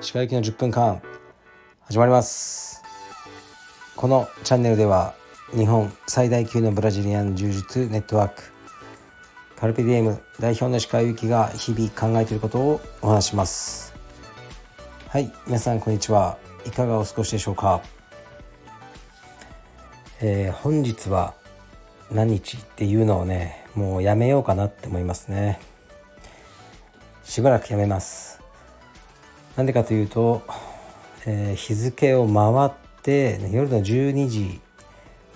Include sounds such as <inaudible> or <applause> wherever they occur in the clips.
歯科行きの10分間始まります。このチャンネルでは日本最大級のブラジリアン柔術ネットワークカルピディエム代表の歯科行きが日々考えていることをお話します。はい皆さんこんにちは。いかがお過ごしでしょうか、えー、本日は何日っていうのをねもうやめようかなって思いますね。しばらくやめます。なんでかというと、えー、日付を回って、夜の12時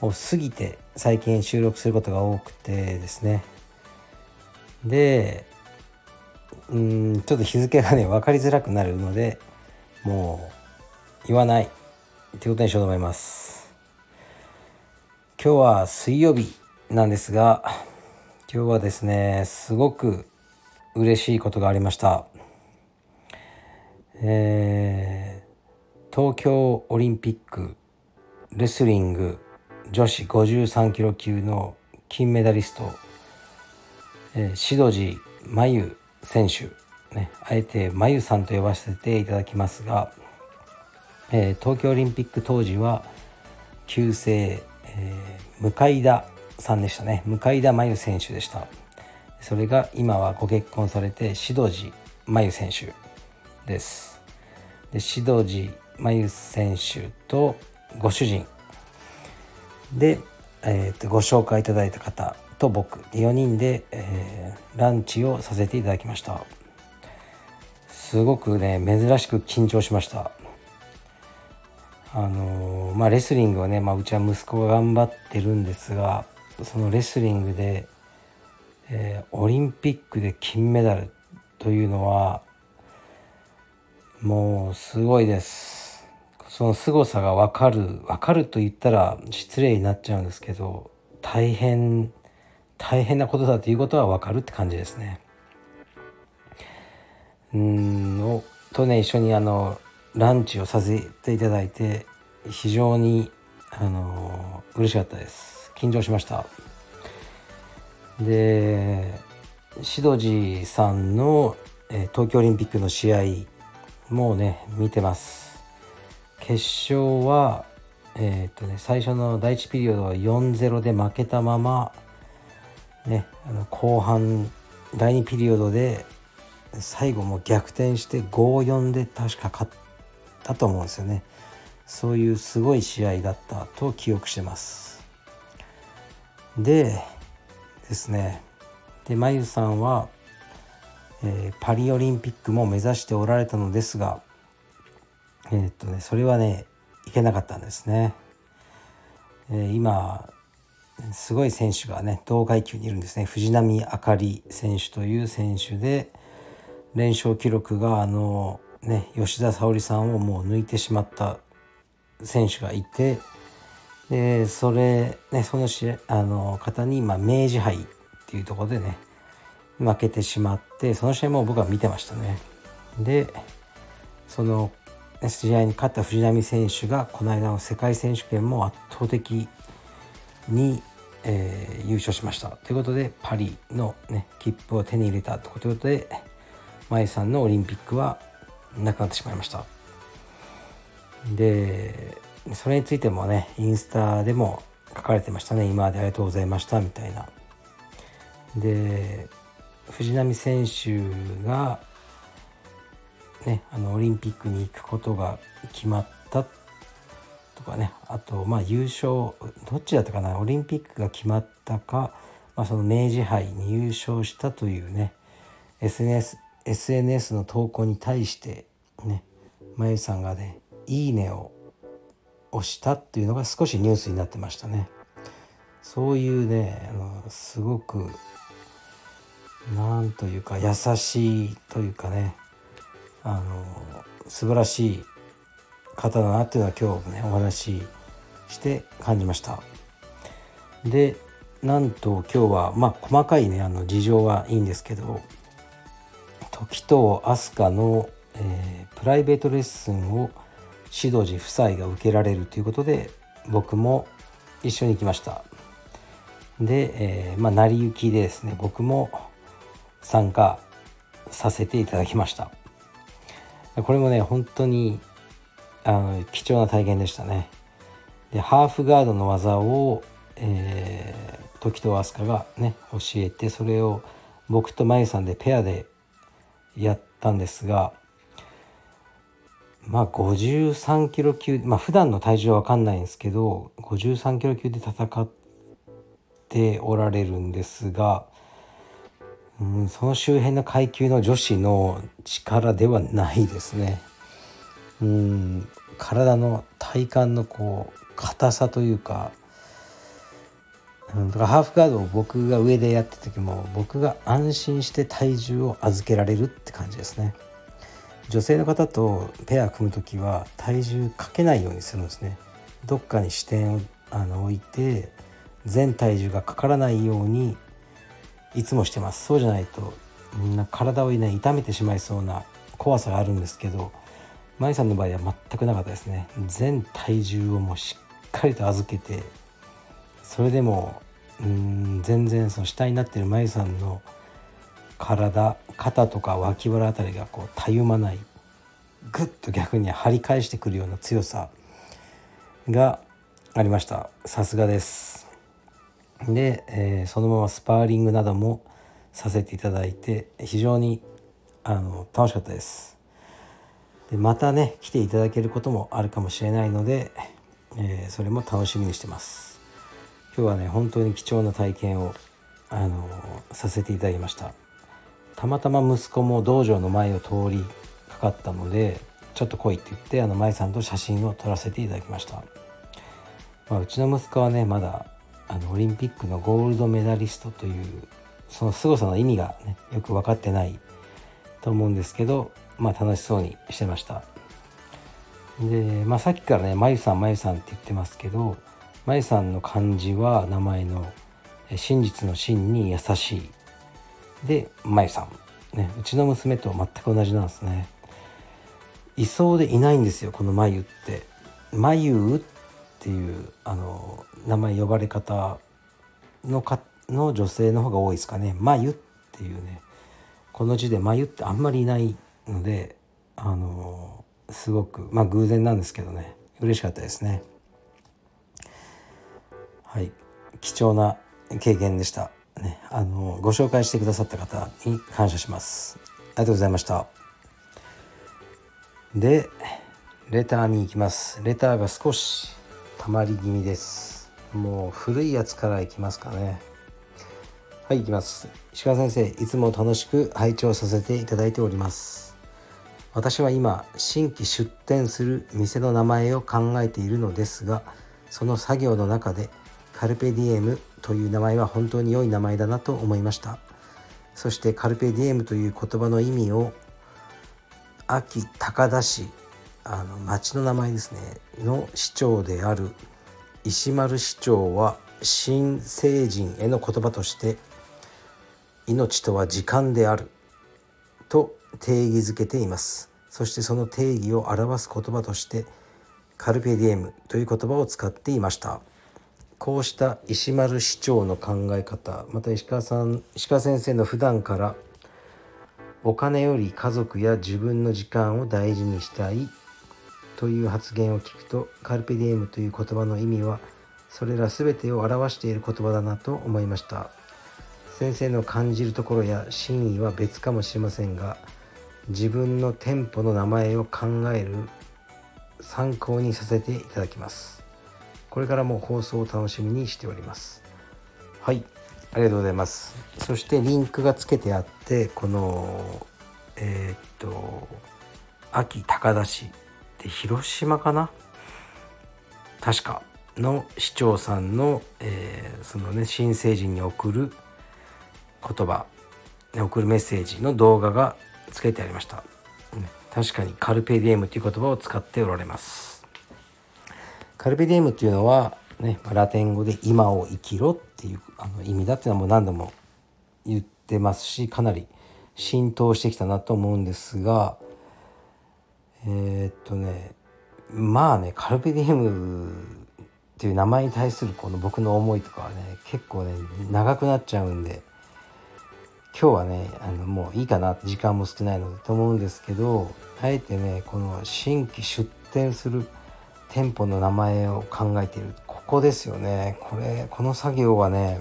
を過ぎて最近収録することが多くてですね。でうんちょっと日付がね分かりづらくなるのでもう言わないってことにしようと思います。今日は水曜日なんですが今日はですねすごく嬉しいことがありました。えー、東京オリンピックレスリング女子53キロ級の金メダリスト、えー、シドジマユ選手、ね、あえてマユさんと呼ばせていただきますが、えー、東京オリンピック当時は旧姓、えー、向田さんでしたね。向田真由選手でした。それが今はご結婚されてシドジ真由選手です。でシドジ真由選手とご主人。で、えー、とご紹介いただいた方と僕。4人で、えー、ランチをさせていただきました。すごくね珍しく緊張しました。あのー、まあレスリングはね、まあ、うちは息子が頑張ってるんですがそのレスリングで、えー、オリンピックで金メダルというのはもうすごいですその凄さが分かる分かると言ったら失礼になっちゃうんですけど大変大変なことだということは分かるって感じですね。うんとね一緒にあのランチをさせていただいて非常にあの嬉しかったです。緊張しました。でシドジーさんの、え東京オリンピックの試合もうね見てます。決勝はえー、っとね最初の第1ピリオドは4-0で負けたままねあの後半第2ピリオドで最後も逆転して5-4で確か勝ったと思うんですよね。そういうすごい試合だったと記憶してます。でですね。でまゆさんは、えー、パリオリンピックも目指しておられたのですがえー、っとねそれはねいけなかったんですね、えー、今すごい選手がね同階級にいるんですね。藤波あかり選手という選手で連勝記録があのね吉田沙保里さんをもう抜いてしまった選手がいてでそれねそのしあの方に、まあ、明治杯っていうところでね負けてしまってその試合も僕は見てましたね。でその試合に勝った藤波選手がこの間の世界選手権も圧倒的に、えー、優勝しました。ということでパリの、ね、切符を手に入れたということで舞さんのオリンピックはなくなってしまいました。でそれについてもねインスタでも書かれてましたね。今までありがとうございましたみたいな。で藤波選手がねあのオリンピックに行くことが決まったとかね。あとまあ優勝どっちだったかな？オリンピックが決まったか、まあ、その明治杯に優勝したというね。SNS, SNS の投稿に対してねまゆさんがね「いいね」ををしたっていうのが少しニュースになってましたね。そういうねあのすごくなんというか優しいというかねあの素晴らしい方だなっていうのは今日ねお話しして感じました。でなんと今日はまあ細かいねあの事情はいいんですけど時と飛鳥の、えー、プライベートレッスンを指導時夫妻が受けられるということで僕も一緒に行きました。で、えー、まあ成り行きでですね僕も参加させていただきました。これもね本当にあの貴重な体験でしたね。でハーフガードの技を、えー、時と飛鳥がね教えてそれを僕とまゆさんでペアでやったんですがまあ53キロ級まあ普段の体重は分かんないんですけど53キロ級で戦っておられるんですが、うん、その周辺の階級の女子の力ではないですね。うん体の体幹のこう硬さというか,、うん、だからハーフガードを僕が上でやった時も僕が安心して体重を預けられるって感じですね。女性の方とペア組む時は体重かけないようにするんですね。どっかに視点をあの置いて全体重がかからないようにいつもしてます。そうじゃないとみんな体をね痛めてしまいそうな怖さがあるんですけどマイさんの場合は全くなかったですね。全体重をもうしっかりと預けてそれでもうん全然その下になってるマイさんの体肩とか脇腹あたりがこうたゆまないぐっと逆に張り返してくるような強さがありました。さすがです。で、えー、そのままスパーリングなどもさせていただいて非常にあの楽しかったです。でまたね来ていただけることもあるかもしれないので、えー、それも楽しみにしてます。今日はね本当に貴重な体験をあのさせていただきました。たまたま息子も道場の前を通りかかったのでちょっと来いって言ってあの舞さんと写真を撮らせていただきました、まあ、うちの息子はねまだあのオリンピックのゴールドメダリストというその凄さの意味がねよく分かってないと思うんですけどまあ楽しそうにしてました。で、まあ、さっきからね「まゆさんまゆさん」って言ってますけどまゆさんの漢字は名前の真実の真に優しい。でまゆさん、ね、うちの娘と全く同じなんですね。いそうでいないんですよこのまゆって。まゆっていうあの名前呼ばれ方のかの女性の方が多いですかね。まゆっていうね。この字でまゆってあんまりいないのであのすごくまあ偶然なんですけどね。嬉しかったですね。はい。貴重な経験でした。ね、あのご紹介してくださった方に感謝します。ありがとうございました。でレターに行きます。レターが少し溜まり気味です。もう古いやつからいきますかね。はい行きます。石川先生いつも楽しく拝聴させていただいております。私は今新規出店する店の名前を考えているのですがその作業の中でカルペディエムという名前は本当に良い名前だなと思いました。そしてカルペディエムという言葉の意味を秋高田市あの町の名前ですね。の市長である石丸市長は新成人への言葉として命とは時間であると定義づけています。そしてその定義を表す言葉としてカルペディエムという言葉を使っていました。こうした石丸市長の考え方また石川さん石川先生の普段からお金より家族や自分の時間を大事にしたいという発言を聞くとカルペディエムという言葉の意味はそれら全てを表している言葉だなと思いました。先生の感じるところや真意は別かもしれませんが自分の店舗の名前を考える参考にさせていただきます。これからも放送を楽しみにしております。はい。ありがとうございます。そしてリンクがつけてあってこのえー、っと秋高田市で広島かな？確かの市長さんの、えー、そのね新成人に送る言葉送るメッセージの動画がつけてありました、確かにカルペディエムという言葉を使っておられますカルペディエムっていうのは、ね、ラテン語で「今を生きろ」っていうあの意味だっていうのはもう何度も言ってますしかなり浸透してきたなと思うんですがえー、っとねまあねカルペディエムっていう名前に対するこの僕の思いとかはね結構ね長くなっちゃうんで今日はねあのもういいかな時間も少ないのでと思うんですけどあえてねこの新規出店する店舗の名前を考えている。ここですよね。これこの作業はね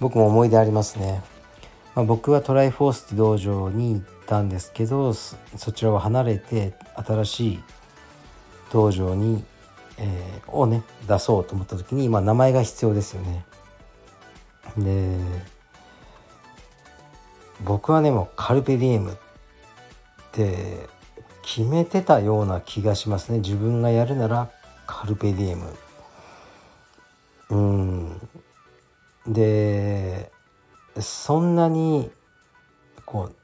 僕も思い出ありますね、まあ、僕はトライフォースって道場に行ったんですけどそちらを離れて新しい道場にえー、をね出そうと思った時に、まあ、名前が必要ですよね。で僕はねもうカルペディエムって決めてたような気がしますね。自分がやるならカルペディエム。うん。でそんなにこう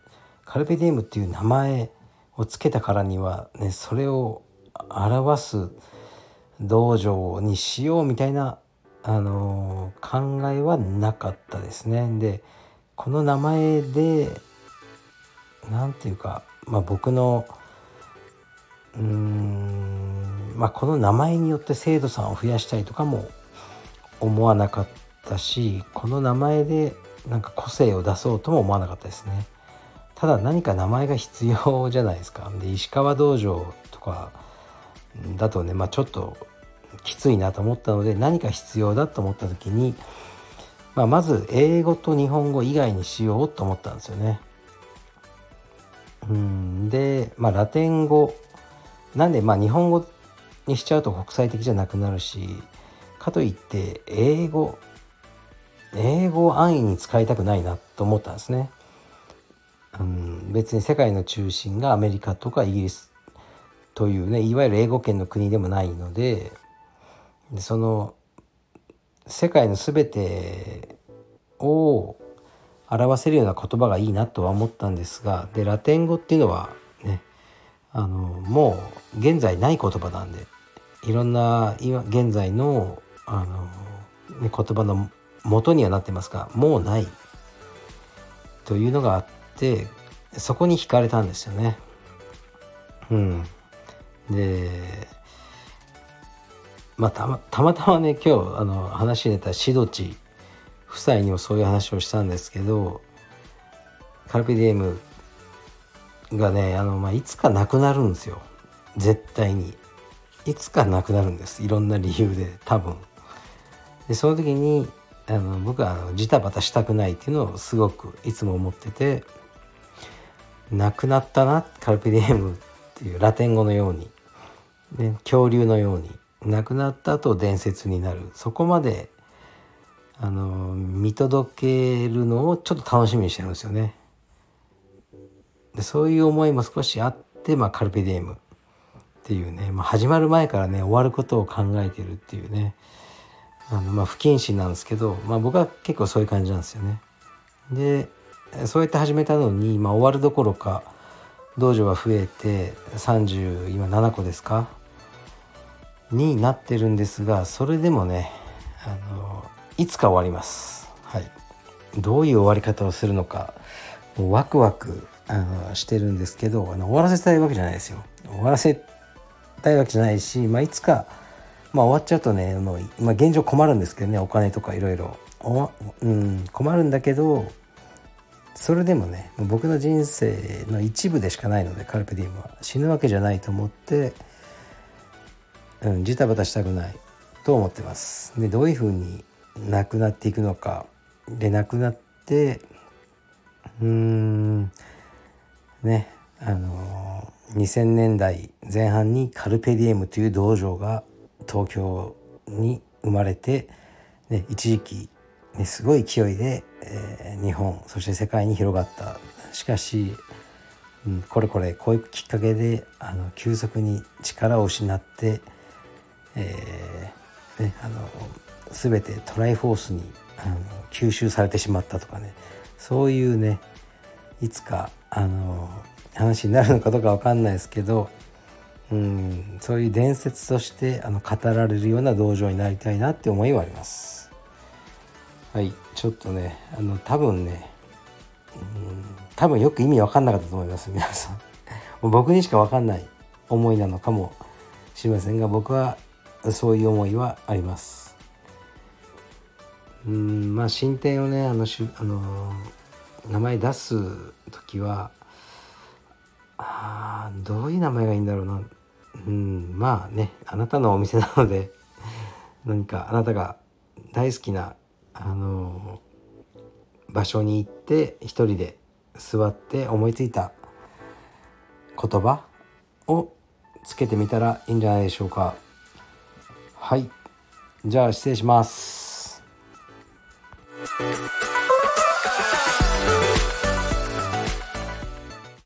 カルペディエムっていう名前を付けたからにはねそれを表す道場にしようみたいな、あの、考えはなかったですね。でこの名前で何て言うか、まあ、僕のうんまあこの名前によって生徒さんを増やしたいとかも思わなかったしこの名前でなんか個性を出そうとも思わなかったですね。ただ何か名前が必要じゃないですか。で石川道場とかだとね、まあ、ちょっときついなと思ったので何か必要だと思った時に、まあ、まず英語と日本語以外にしようと思ったんですよね。うんで、まあ、ラテン語なんでまあ日本語にしちゃうと国際的じゃなくなるしかといって英語英語を安易に使いたくないなと思ったんですね。うん、別に世界の中心がアメリカとかイギリスというねいわゆる英語圏の国でもないのででその世界の全てを表せるような言葉がいいなとは思ったんですがでラテン語っていうのはあのもう現在ない言葉なんでいろんな今現在のあの、ね、言葉の元にはなってますがもうないというのがあってそこに惹かれたんですよね。うん、でまあ、たまたまたまね今日あの話に出たシドチ夫妻にもそういう話をしたんですけどカルピディエムがねあの、まあ、いつかなくなるんですよ。絶対に。いつかなくなるんです。いろんな理由で多分。でその時にあの僕はあのジタバタしたくないっていうのをすごくいつも思っててなくなったなカルピディエムっていうラテン語のように、ね、恐竜のように。亡くなった後伝説になる。そこまであの見届けるのをちょっと楽しみにしてるんですよね。でそういう思いも少しあって、まあ、カルペディエムっていうね、まあ、始まる前からね終わることを考えてるっていうね。あの、まあ、不謹慎なんですけど、まあ、僕は結構そういう感じなんですよね。でそうやって始めたのに、まあ、終わるどころか道場が増えて30今7個ですか？になってるんですがそれでもねあのいつか終わります。はい。どういう終わり方をするのかもうワクワクあのしてるんですけどあの終わらせたいわけじゃないですよ終わらせたいわけじゃないし、まあ、いつか、まあ、終わっちゃうとねもう、まあ、現状困るんですけどねお金とかいろいろうん困るんだけどそれでもね僕の人生の一部でしかないのでカルペディウムは死ぬわけじゃないと思ってうん、ジタバタしたくないと思ってます。でどういうふうになくなっていくのかでなくなってうーんねあの2000年代前半にカルペディエムという道場が東京に生まれて、ね、一時期、ね、すごい勢いで、えー、日本そして世界に広がった。しかし、うん、これこれこういうきっかけであの急速に力を失ってえーね、あの全てトライフォースにあの吸収されてしまったとかね。そういうねいつかあの話になるのかどうか分かんないですけど、うん、そういう伝説としてあの語られるような道場になりたいなって思いはあります。はいちょっとねあの多分ね、うん、多分よく意味分かんなかったと思います皆さん。<laughs> 僕にしか分かんない思いなのかもしれませんが僕はそういう思いはありますうんまあ進展をねあのしあの名前出す時はあどういう名前がいいんだろうな。うんまあねあなたのお店なので <laughs> 何かあなたが大好きなあの場所に行って一人で座って思いついた言葉をつけてみたらいいんじゃないでしょうか。はい。じゃあ失礼します。